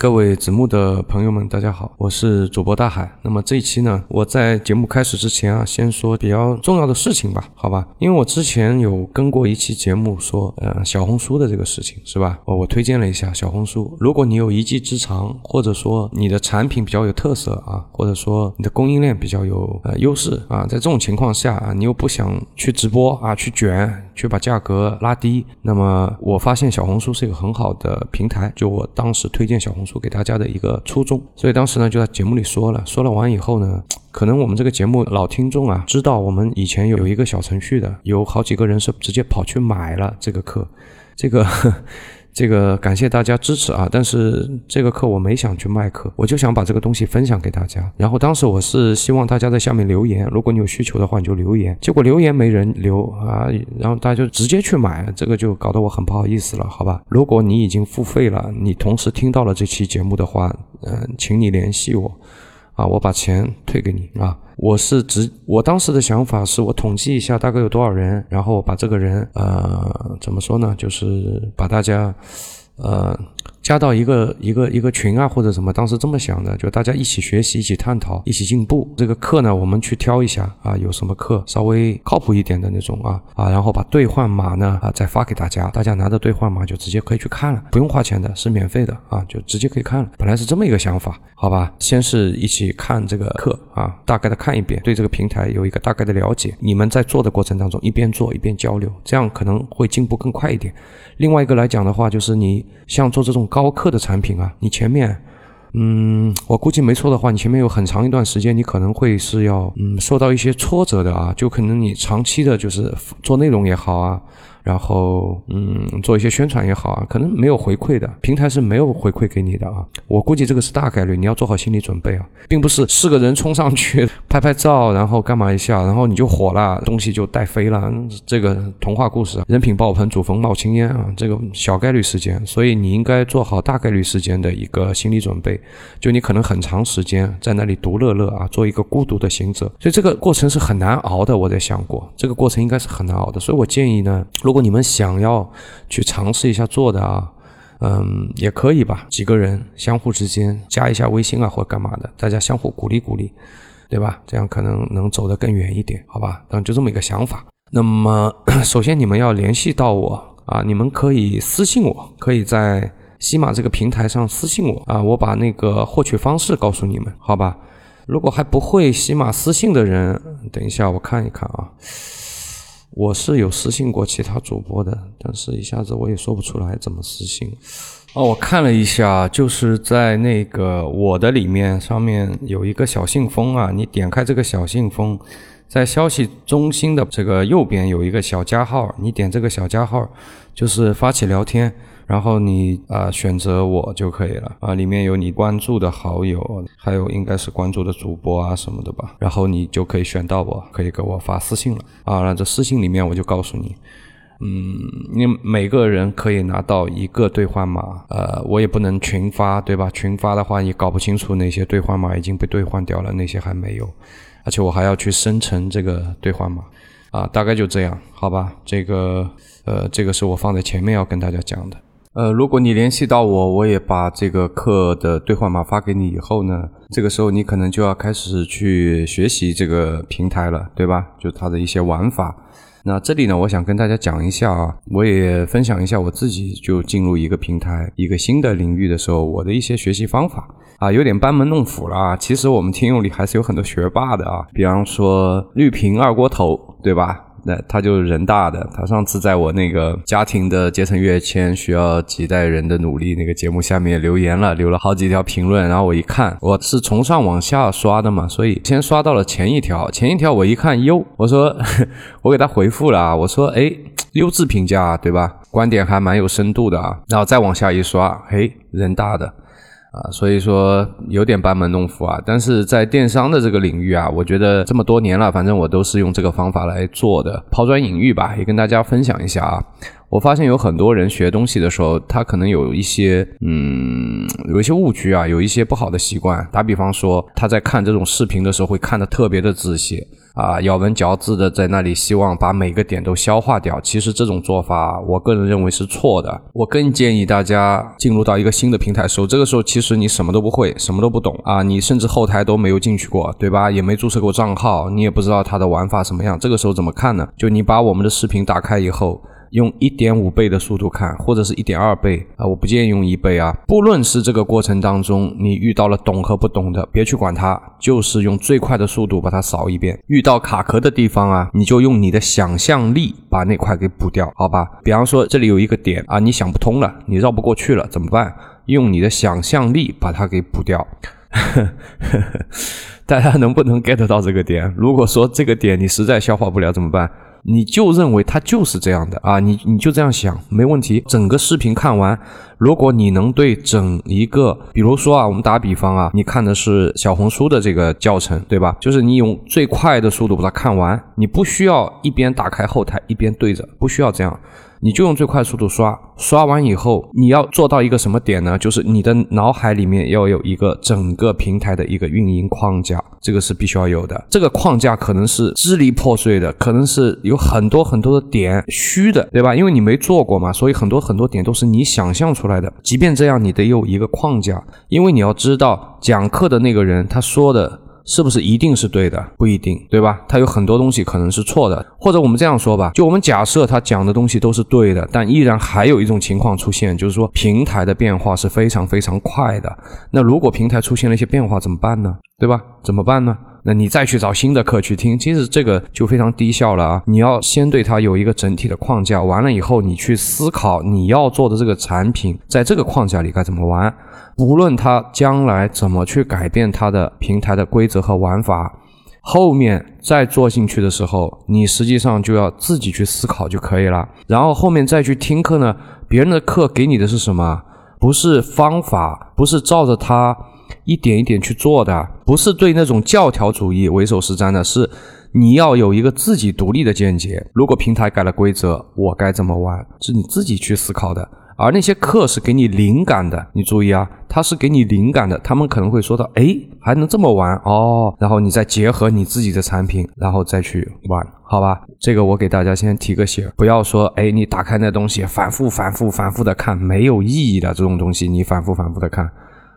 各位子木的朋友们，大家好，我是主播大海。那么这一期呢，我在节目开始之前啊，先说比较重要的事情吧，好吧？因为我之前有跟过一期节目说，呃，小红书的这个事情是吧？我我推荐了一下小红书，如果你有一技之长，或者说你的产品比较有特色啊，或者说你的供应链比较有呃优势啊，在这种情况下啊，你又不想去直播啊，去卷，去把价格拉低，那么我发现小红书是一个很好的平台，就我当时推荐小红书。给大家的一个初衷，所以当时呢就在节目里说了，说了完以后呢，可能我们这个节目老听众啊知道，我们以前有一个小程序的，有好几个人是直接跑去买了这个课，这个。这个感谢大家支持啊！但是这个课我没想去卖课，我就想把这个东西分享给大家。然后当时我是希望大家在下面留言，如果你有需求的话你就留言。结果留言没人留啊，然后大家就直接去买，这个就搞得我很不好意思了，好吧？如果你已经付费了，你同时听到了这期节目的话，嗯，请你联系我。啊，我把钱退给你啊！我是直，我当时的想法是我统计一下大概有多少人，然后把这个人，呃，怎么说呢？就是把大家，呃。加到一个一个一个群啊，或者什么，当时这么想的，就大家一起学习，一起探讨，一起进步。这个课呢，我们去挑一下啊，有什么课稍微靠谱一点的那种啊啊，然后把兑换码呢啊再发给大家，大家拿着兑换码就直接可以去看了，不用花钱的，是免费的啊，就直接可以看了。本来是这么一个想法，好吧，先是一起看这个课啊，大概的看一遍，对这个平台有一个大概的了解。你们在做的过程当中，一边做一边交流，这样可能会进步更快一点。另外一个来讲的话，就是你像做这种高课的产品啊，你前面，嗯，我估计没错的话，你前面有很长一段时间，你可能会是要，嗯，受到一些挫折的啊，就可能你长期的就是做内容也好啊。然后，嗯，做一些宣传也好啊，可能没有回馈的平台是没有回馈给你的啊。我估计这个是大概率，你要做好心理准备啊，并不是是个人冲上去拍拍照，然后干嘛一下，然后你就火了，东西就带飞了。这个童话故事，人品爆棚，祖坟冒青烟啊，这个小概率事件。所以你应该做好大概率事件的一个心理准备，就你可能很长时间在那里独乐乐啊，做一个孤独的行者。所以这个过程是很难熬的。我在想过，这个过程应该是很难熬的。所以我建议呢。如果你们想要去尝试一下做的啊，嗯，也可以吧。几个人相互之间加一下微信啊，或干嘛的，大家相互鼓励鼓励，对吧？这样可能能走得更远一点，好吧？嗯，就这么一个想法。那么，首先你们要联系到我啊，你们可以私信我，可以在西马这个平台上私信我啊，我把那个获取方式告诉你们，好吧？如果还不会西马私信的人，等一下我看一看啊。我是有私信过其他主播的，但是一下子我也说不出来怎么私信。哦，我看了一下，就是在那个我的里面上面有一个小信封啊，你点开这个小信封，在消息中心的这个右边有一个小加号，你点这个小加号，就是发起聊天。然后你啊选择我就可以了啊，里面有你关注的好友，还有应该是关注的主播啊什么的吧。然后你就可以选到我，可以给我发私信了啊。那这私信里面我就告诉你，嗯，你每个人可以拿到一个兑换码，呃，我也不能群发，对吧？群发的话你搞不清楚哪些兑换码已经被兑换掉了，哪些还没有，而且我还要去生成这个兑换码啊。大概就这样，好吧？这个呃，这个是我放在前面要跟大家讲的。呃，如果你联系到我，我也把这个课的兑换码发给你以后呢，这个时候你可能就要开始去学习这个平台了，对吧？就它的一些玩法。那这里呢，我想跟大家讲一下啊，我也分享一下我自己就进入一个平台、一个新的领域的时候，我的一些学习方法啊，有点班门弄斧了啊。其实我们听友里还是有很多学霸的啊，比方说绿屏二锅头，对吧？那他就是人大的，他上次在我那个家庭的阶层跃迁需要几代人的努力那个节目下面留言了，留了好几条评论，然后我一看，我是从上往下刷的嘛，所以先刷到了前一条，前一条我一看哟，我说 我给他回复了啊，我说哎，优质评价对吧？观点还蛮有深度的啊，然后再往下一刷，嘿，人大的。啊，所以说有点班门弄斧啊，但是在电商的这个领域啊，我觉得这么多年了，反正我都是用这个方法来做的，抛砖引玉吧，也跟大家分享一下啊。我发现有很多人学东西的时候，他可能有一些嗯，有一些误区啊，有一些不好的习惯。打比方说，他在看这种视频的时候，会看得特别的仔细。啊，咬文嚼字的在那里希望把每个点都消化掉。其实这种做法，我个人认为是错的。我更建议大家进入到一个新的平台时候，这个时候其实你什么都不会，什么都不懂啊，你甚至后台都没有进去过，对吧？也没注册过账号，你也不知道它的玩法什么样。这个时候怎么看呢？就你把我们的视频打开以后。用一点五倍的速度看，或者是一点二倍啊，我不建议用一倍啊。不论是这个过程当中你遇到了懂和不懂的，别去管它，就是用最快的速度把它扫一遍。遇到卡壳的地方啊，你就用你的想象力把那块给补掉，好吧？比方说这里有一个点啊，你想不通了，你绕不过去了，怎么办？用你的想象力把它给补掉。大家能不能 get 到这个点？如果说这个点你实在消化不了怎么办？你就认为它就是这样的啊？你你就这样想没问题。整个视频看完，如果你能对整一个，比如说啊，我们打比方啊，你看的是小红书的这个教程，对吧？就是你用最快的速度把它看完，你不需要一边打开后台一边对着，不需要这样。你就用最快速度刷，刷完以后，你要做到一个什么点呢？就是你的脑海里面要有一个整个平台的一个运营框架，这个是必须要有的。这个框架可能是支离破碎的，可能是有很多很多的点虚的，对吧？因为你没做过嘛，所以很多很多点都是你想象出来的。即便这样，你得有一个框架，因为你要知道讲课的那个人他说的。是不是一定是对的？不一定，对吧？它有很多东西可能是错的，或者我们这样说吧，就我们假设他讲的东西都是对的，但依然还有一种情况出现，就是说平台的变化是非常非常快的。那如果平台出现了一些变化怎么办呢？对吧？怎么办呢？那你再去找新的课去听，其实这个就非常低效了啊！你要先对它有一个整体的框架，完了以后你去思考你要做的这个产品在这个框架里该怎么玩。无论它将来怎么去改变它的平台的规则和玩法，后面再做进去的时候，你实际上就要自己去思考就可以了。然后后面再去听课呢，别人的课给你的是什么？不是方法，不是照着它。一点一点去做的，不是对那种教条主义唯手是瞻的，是你要有一个自己独立的见解。如果平台改了规则，我该怎么玩？是你自己去思考的。而那些课是给你灵感的，你注意啊，它是给你灵感的。他们可能会说到，哎，还能这么玩哦，然后你再结合你自己的产品，然后再去玩，好吧？这个我给大家先提个醒，不要说，哎，你打开那东西，反复、反复、反复的看，没有意义的这种东西，你反复、反复的看。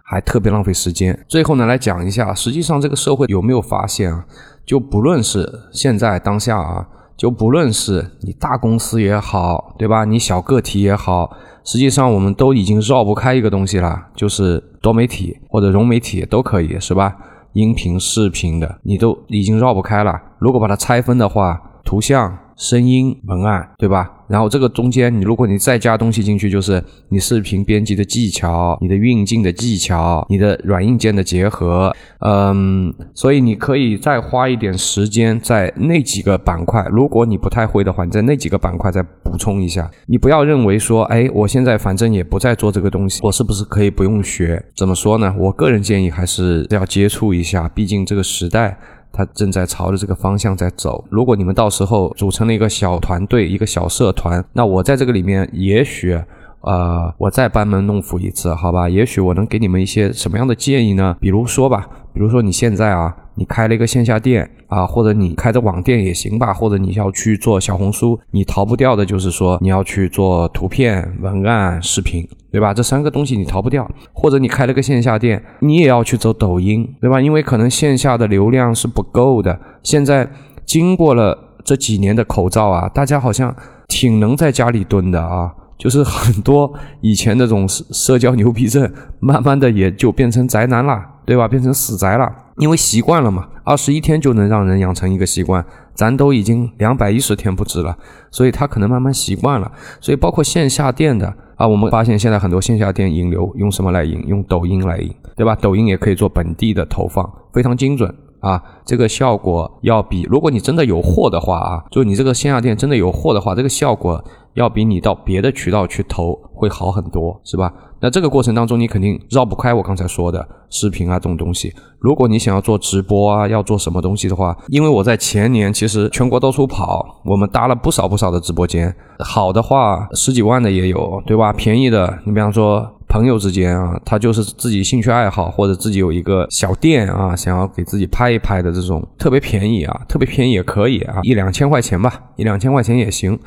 还特别浪费时间。最后呢，来讲一下，实际上这个社会有没有发现啊？就不论是现在当下啊，就不论是你大公司也好，对吧？你小个体也好，实际上我们都已经绕不开一个东西了，就是多媒体或者融媒体都可以，是吧？音频、视频的，你都已经绕不开了。如果把它拆分的话，图像。声音、文案，对吧？然后这个中间，你如果你再加东西进去，就是你视频编辑的技巧、你的运镜的技巧、你的软硬件的结合，嗯，所以你可以再花一点时间在那几个板块。如果你不太会的话，你在那几个板块再补充一下。你不要认为说，哎，我现在反正也不再做这个东西，我是不是可以不用学？怎么说呢？我个人建议还是要接触一下，毕竟这个时代。他正在朝着这个方向在走。如果你们到时候组成了一个小团队、一个小社团，那我在这个里面，也许，呃，我再班门弄斧一次，好吧？也许我能给你们一些什么样的建议呢？比如说吧，比如说你现在啊。你开了一个线下店啊，或者你开着网店也行吧，或者你要去做小红书，你逃不掉的就是说你要去做图片、文案、视频，对吧？这三个东西你逃不掉。或者你开了个线下店，你也要去走抖音，对吧？因为可能线下的流量是不够的。现在经过了这几年的口罩啊，大家好像挺能在家里蹲的啊，就是很多以前那种社社交牛逼症，慢慢的也就变成宅男了，对吧？变成死宅了。因为习惯了嘛，二十一天就能让人养成一个习惯，咱都已经两百一十天不止了，所以他可能慢慢习惯了。所以包括线下店的啊，我们发现现在很多线下店引流用什么来引？用抖音来引，对吧？抖音也可以做本地的投放，非常精准啊，这个效果要比如果你真的有货的话啊，就你这个线下店真的有货的话，这个效果要比你到别的渠道去投会好很多，是吧？那这个过程当中，你肯定绕不开我刚才说的视频啊这种东西。如果你想要做直播啊，要做什么东西的话，因为我在前年其实全国到处跑，我们搭了不少不少的直播间，好的话十几万的也有，对吧？便宜的，你比方说。朋友之间啊，他就是自己兴趣爱好或者自己有一个小店啊，想要给自己拍一拍的这种特别便宜啊，特别便宜也可以啊，一两千块钱吧，一两千块钱也行。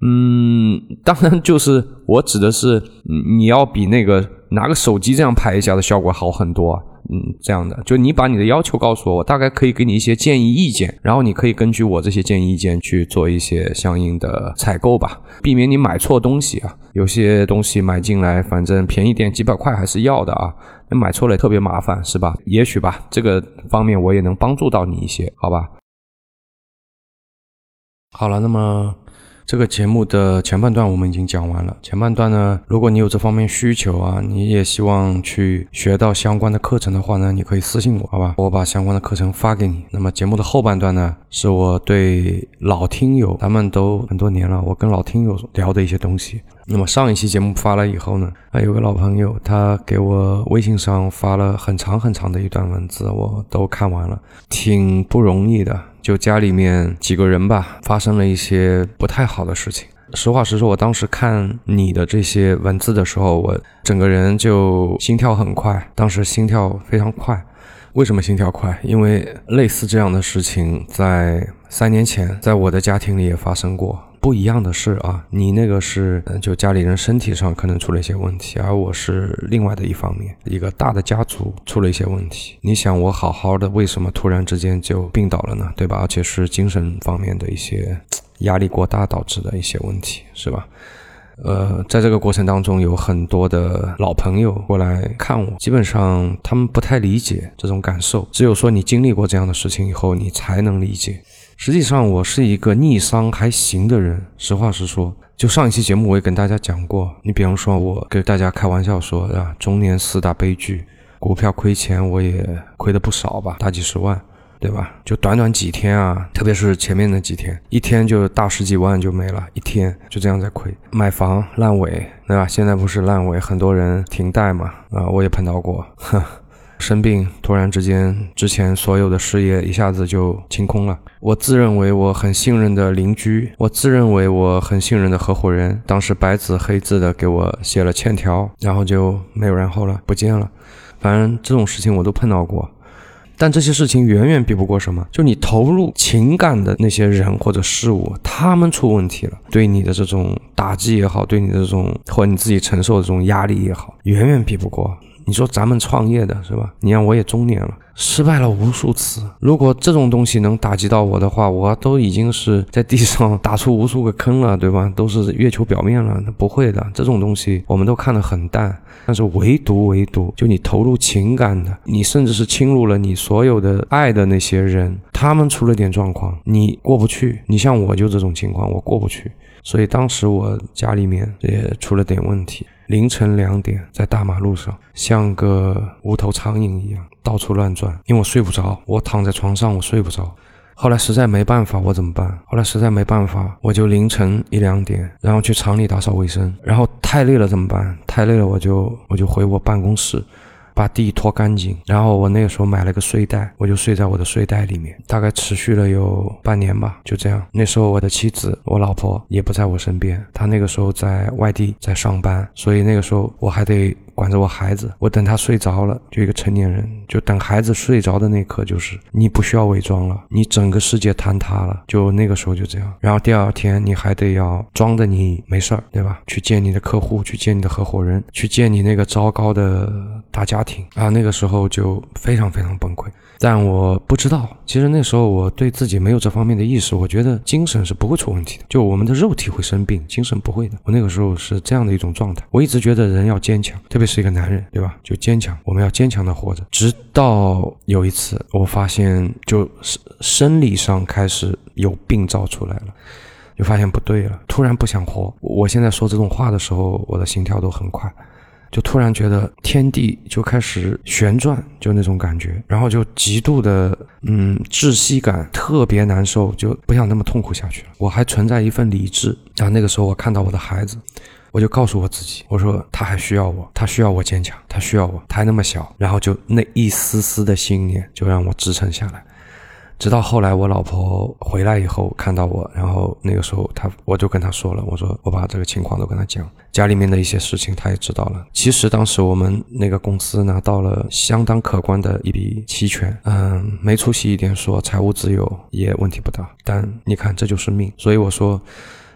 嗯，当然就是我指的是，你要比那个拿个手机这样拍一下的效果好很多。嗯，这样的，就你把你的要求告诉我，我大概可以给你一些建议意见，然后你可以根据我这些建议意见去做一些相应的采购吧，避免你买错东西啊。有些东西买进来，反正便宜点几百块还是要的啊，那买错了也特别麻烦，是吧？也许吧，这个方面我也能帮助到你一些，好吧？好了，那么。这个节目的前半段我们已经讲完了。前半段呢，如果你有这方面需求啊，你也希望去学到相关的课程的话呢，你可以私信我，好吧？我把相关的课程发给你。那么节目的后半段呢，是我对老听友，咱们都很多年了，我跟老听友聊的一些东西。那么上一期节目发了以后呢，还有个老朋友，他给我微信上发了很长很长的一段文字，我都看完了，挺不容易的。就家里面几个人吧，发生了一些不太好的事情。实话实说，我当时看你的这些文字的时候，我整个人就心跳很快，当时心跳非常快。为什么心跳快？因为类似这样的事情在三年前在我的家庭里也发生过。不一样的是啊，你那个是就家里人身体上可能出了一些问题，而我是另外的一方面，一个大的家族出了一些问题。你想我好好的，为什么突然之间就病倒了呢？对吧？而且是精神方面的一些压力过大导致的一些问题，是吧？呃，在这个过程当中，有很多的老朋友过来看我，基本上他们不太理解这种感受，只有说你经历过这样的事情以后，你才能理解。实际上，我是一个逆商还行的人。实话实说，就上一期节目我也跟大家讲过。你比方说，我给大家开玩笑说啊，中年四大悲剧，股票亏钱我也亏的不少吧，大几十万，对吧？就短短几天啊，特别是前面那几天，一天就大十几万就没了，一天就这样在亏。买房烂尾，对吧？现在不是烂尾，很多人停贷嘛，啊，我也碰到过，哼。生病，突然之间，之前所有的事业一下子就清空了。我自认为我很信任的邻居，我自认为我很信任的合伙人，当时白纸黑字的给我写了欠条，然后就没有然后了，不见了。反正这种事情我都碰到过，但这些事情远远比不过什么，就你投入情感的那些人或者事物，他们出问题了，对你的这种打击也好，对你的这种或你自己承受的这种压力也好，远远比不过。你说咱们创业的是吧？你看我也中年了，失败了无数次。如果这种东西能打击到我的话，我都已经是在地上打出无数个坑了，对吧？都是月球表面了。那不会的，这种东西我们都看得很淡。但是唯独唯独，就你投入情感的，你甚至是侵入了你所有的爱的那些人，他们出了点状况，你过不去。你像我就这种情况，我过不去。所以当时我家里面也出了点问题。凌晨两点，在大马路上，像个无头苍蝇一样到处乱转，因为我睡不着，我躺在床上，我睡不着。后来实在没办法，我怎么办？后来实在没办法，我就凌晨一两点，然后去厂里打扫卫生。然后太累了怎么办？太累了，我就我就回我办公室。把地拖干净，然后我那个时候买了个睡袋，我就睡在我的睡袋里面，大概持续了有半年吧，就这样。那时候我的妻子，我老婆也不在我身边，她那个时候在外地在上班，所以那个时候我还得。管着我孩子，我等他睡着了，就一个成年人，就等孩子睡着的那刻，就是你不需要伪装了，你整个世界坍塌了，就那个时候就这样。然后第二天你还得要装着你没事儿，对吧？去见你的客户，去见你的合伙人，去见你那个糟糕的大家庭啊，那个时候就非常非常崩溃。但我不知道，其实那时候我对自己没有这方面的意识，我觉得精神是不会出问题的，就我们的肉体会生病，精神不会的。我那个时候是这样的一种状态，我一直觉得人要坚强，特别是一个男人，对吧？就坚强，我们要坚强的活着。直到有一次，我发现就生生理上开始有病灶出来了，就发现不对了，突然不想活。我现在说这种话的时候，我的心跳都很快。就突然觉得天地就开始旋转，就那种感觉，然后就极度的嗯窒息感，特别难受，就不想那么痛苦下去了。我还存在一份理智，然后那个时候我看到我的孩子，我就告诉我自己，我说他还需要我，他需要我坚强，他需要我，他还那么小，然后就那一丝丝的信念就让我支撑下来。直到后来我老婆回来以后看到我，然后那个时候她我就跟她说了，我说我把这个情况都跟她讲，家里面的一些事情她也知道了。其实当时我们那个公司拿到了相当可观的一笔期权，嗯，没出息一点说财务自由也问题不大。但你看这就是命，所以我说，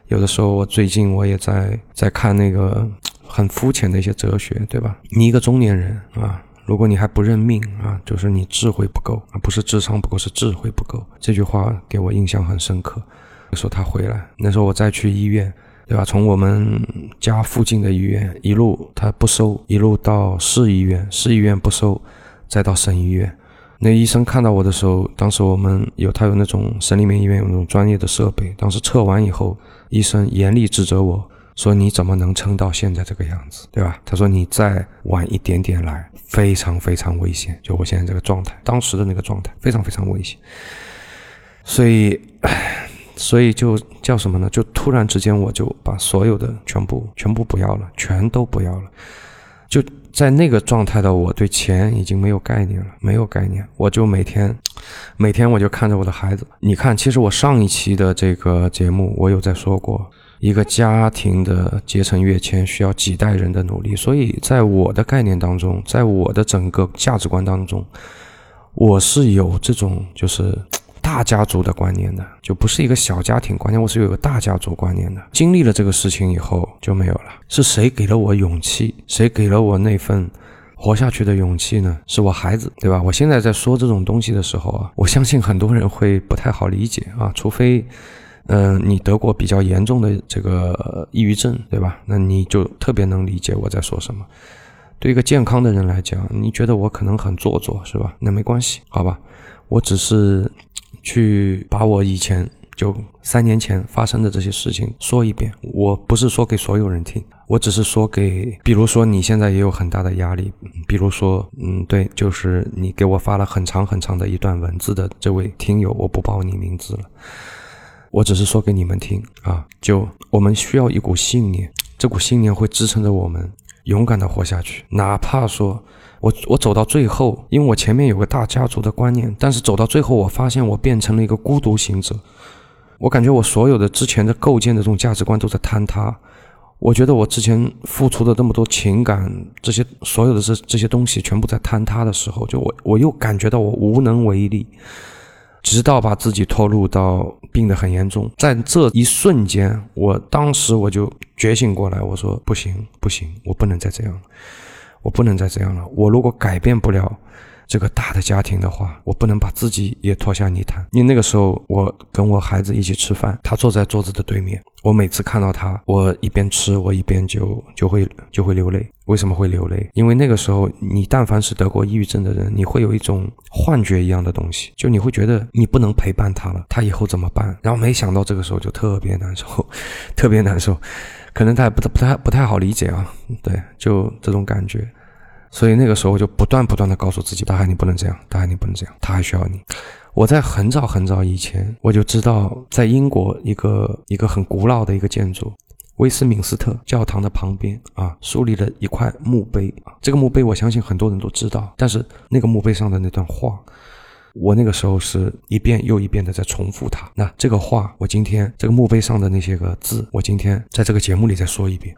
有的时候我最近我也在在看那个很肤浅的一些哲学，对吧？你一个中年人啊。如果你还不认命啊，就是你智慧不够啊，不是智商不够，是智慧不够。这句话给我印象很深刻。说他回来，那时候我再去医院，对吧？从我们家附近的医院一路他不收，一路到市医院，市医院不收，再到省医院。那医生看到我的时候，当时我们有他有那种省里面医院有那种专业的设备，当时测完以后，医生严厉指责我。说你怎么能撑到现在这个样子，对吧？他说你再晚一点点来，非常非常危险。就我现在这个状态，当时的那个状态非常非常危险。所以，所以就叫什么呢？就突然之间我就把所有的全部全部不要了，全都不要了。就在那个状态的我，对钱已经没有概念了，没有概念。我就每天每天我就看着我的孩子。你看，其实我上一期的这个节目，我有在说过。一个家庭的阶层跃迁需要几代人的努力，所以在我的概念当中，在我的整个价值观当中，我是有这种就是大家族的观念的，就不是一个小家庭观念，我是有个大家族观念的。经历了这个事情以后就没有了。是谁给了我勇气？谁给了我那份活下去的勇气呢？是我孩子，对吧？我现在在说这种东西的时候啊，我相信很多人会不太好理解啊，除非。嗯，你得过比较严重的这个抑郁症，对吧？那你就特别能理解我在说什么。对一个健康的人来讲，你觉得我可能很做作，是吧？那没关系，好吧？我只是去把我以前就三年前发生的这些事情说一遍。我不是说给所有人听，我只是说给，比如说你现在也有很大的压力，比如说，嗯，对，就是你给我发了很长很长的一段文字的这位听友，我不报你名字了。我只是说给你们听啊，就我们需要一股信念，这股信念会支撑着我们勇敢的活下去。哪怕说我我走到最后，因为我前面有个大家族的观念，但是走到最后，我发现我变成了一个孤独行者。我感觉我所有的之前的构建的这种价值观都在坍塌。我觉得我之前付出的那么多情感，这些所有的这这些东西全部在坍塌的时候，就我我又感觉到我无能为力。直到把自己拖入到病得很严重，在这一瞬间，我当时我就觉醒过来，我说不行不行，我不能再这样了，我不能再这样了，我如果改变不了。这个大的家庭的话，我不能把自己也拖下泥潭。因为那个时候，我跟我孩子一起吃饭，他坐在桌子的对面。我每次看到他，我一边吃，我一边就就会就会流泪。为什么会流泪？因为那个时候，你但凡是得过抑郁症的人，你会有一种幻觉一样的东西，就你会觉得你不能陪伴他了，他以后怎么办？然后没想到这个时候就特别难受，特别难受，可能他也不太不太不太好理解啊。对，就这种感觉。所以那个时候我就不断不断的告诉自己，大海你不能这样，大海你不能这样，他还需要你。我在很早很早以前我就知道，在英国一个一个很古老的一个建筑，威斯敏斯特教堂的旁边啊，树立了一块墓碑啊。这个墓碑我相信很多人都知道，但是那个墓碑上的那段话，我那个时候是一遍又一遍的在重复它。那这个话，我今天这个墓碑上的那些个字，我今天在这个节目里再说一遍。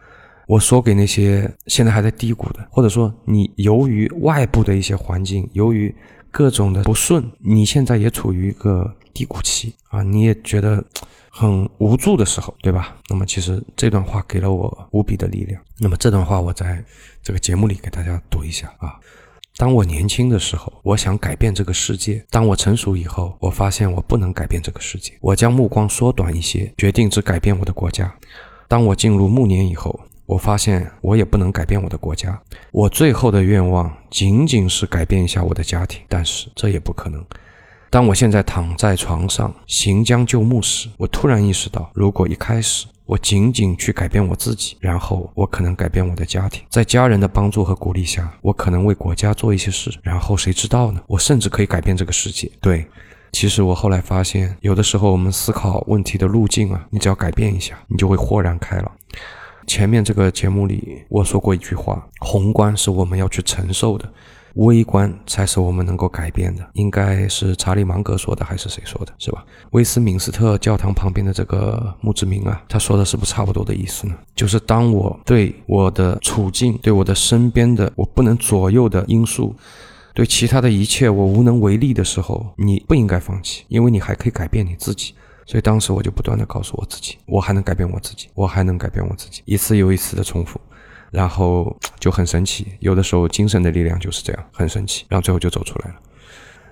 我说给那些现在还在低谷的，或者说你由于外部的一些环境，由于各种的不顺，你现在也处于一个低谷期啊，你也觉得很无助的时候，对吧？那么其实这段话给了我无比的力量。那么这段话我在这个节目里给大家读一下啊。当我年轻的时候，我想改变这个世界；当我成熟以后，我发现我不能改变这个世界。我将目光缩短一些，决定只改变我的国家。当我进入暮年以后。我发现我也不能改变我的国家，我最后的愿望仅仅是改变一下我的家庭，但是这也不可能。当我现在躺在床上行将就木时，我突然意识到，如果一开始我仅仅去改变我自己，然后我可能改变我的家庭，在家人的帮助和鼓励下，我可能为国家做一些事，然后谁知道呢？我甚至可以改变这个世界。对，其实我后来发现，有的时候我们思考问题的路径啊，你只要改变一下，你就会豁然开朗。前面这个节目里我说过一句话：宏观是我们要去承受的。微观才是我们能够改变的，应该是查理芒格说的还是谁说的，是吧？威斯敏斯特教堂旁边的这个墓志铭啊，他说的是不是差不多的意思呢？就是当我对我的处境、对我的身边的我不能左右的因素、对其他的一切我无能为力的时候，你不应该放弃，因为你还可以改变你自己。所以当时我就不断的告诉我自己，我还能改变我自己，我还能改变我自己，一次又一次的重复。然后 就很神奇，有的时候精神的力量就是这样，很神奇，然后最后就走出来了。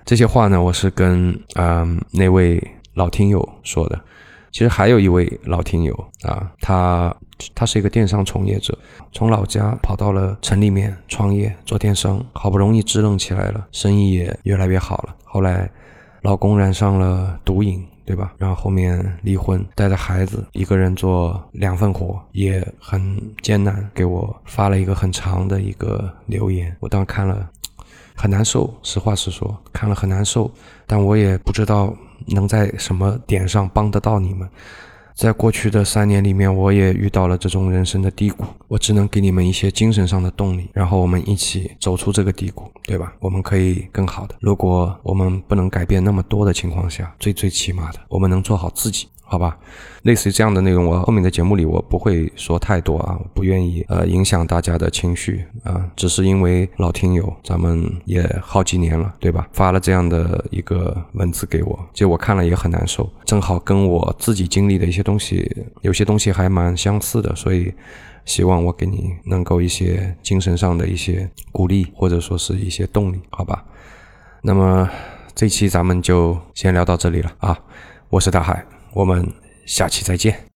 这些话呢，我是跟嗯那位老听友说的。其实还有一位老听友啊，他他是一个电商从业者，从老家跑到了城里面创业做电商，好不容易支棱起来了，生意也越来越好了。后来老公染上了毒瘾。对吧？然后后面离婚，带着孩子一个人做两份活，也很艰难。给我发了一个很长的一个留言，我当时看了很难受。实话实说，看了很难受，但我也不知道能在什么点上帮得到你们。在过去的三年里面，我也遇到了这种人生的低谷，我只能给你们一些精神上的动力，然后我们一起走出这个低谷，对吧？我们可以更好的。如果我们不能改变那么多的情况下，最最起码的，我们能做好自己。好吧，类似于这样的内容，我后面的节目里我不会说太多啊，我不愿意呃影响大家的情绪啊，只是因为老听友，咱们也好几年了，对吧？发了这样的一个文字给我，其实我看了也很难受，正好跟我自己经历的一些东西，有些东西还蛮相似的，所以希望我给你能够一些精神上的一些鼓励，或者说是一些动力，好吧？那么这期咱们就先聊到这里了啊，我是大海。我们下期再见。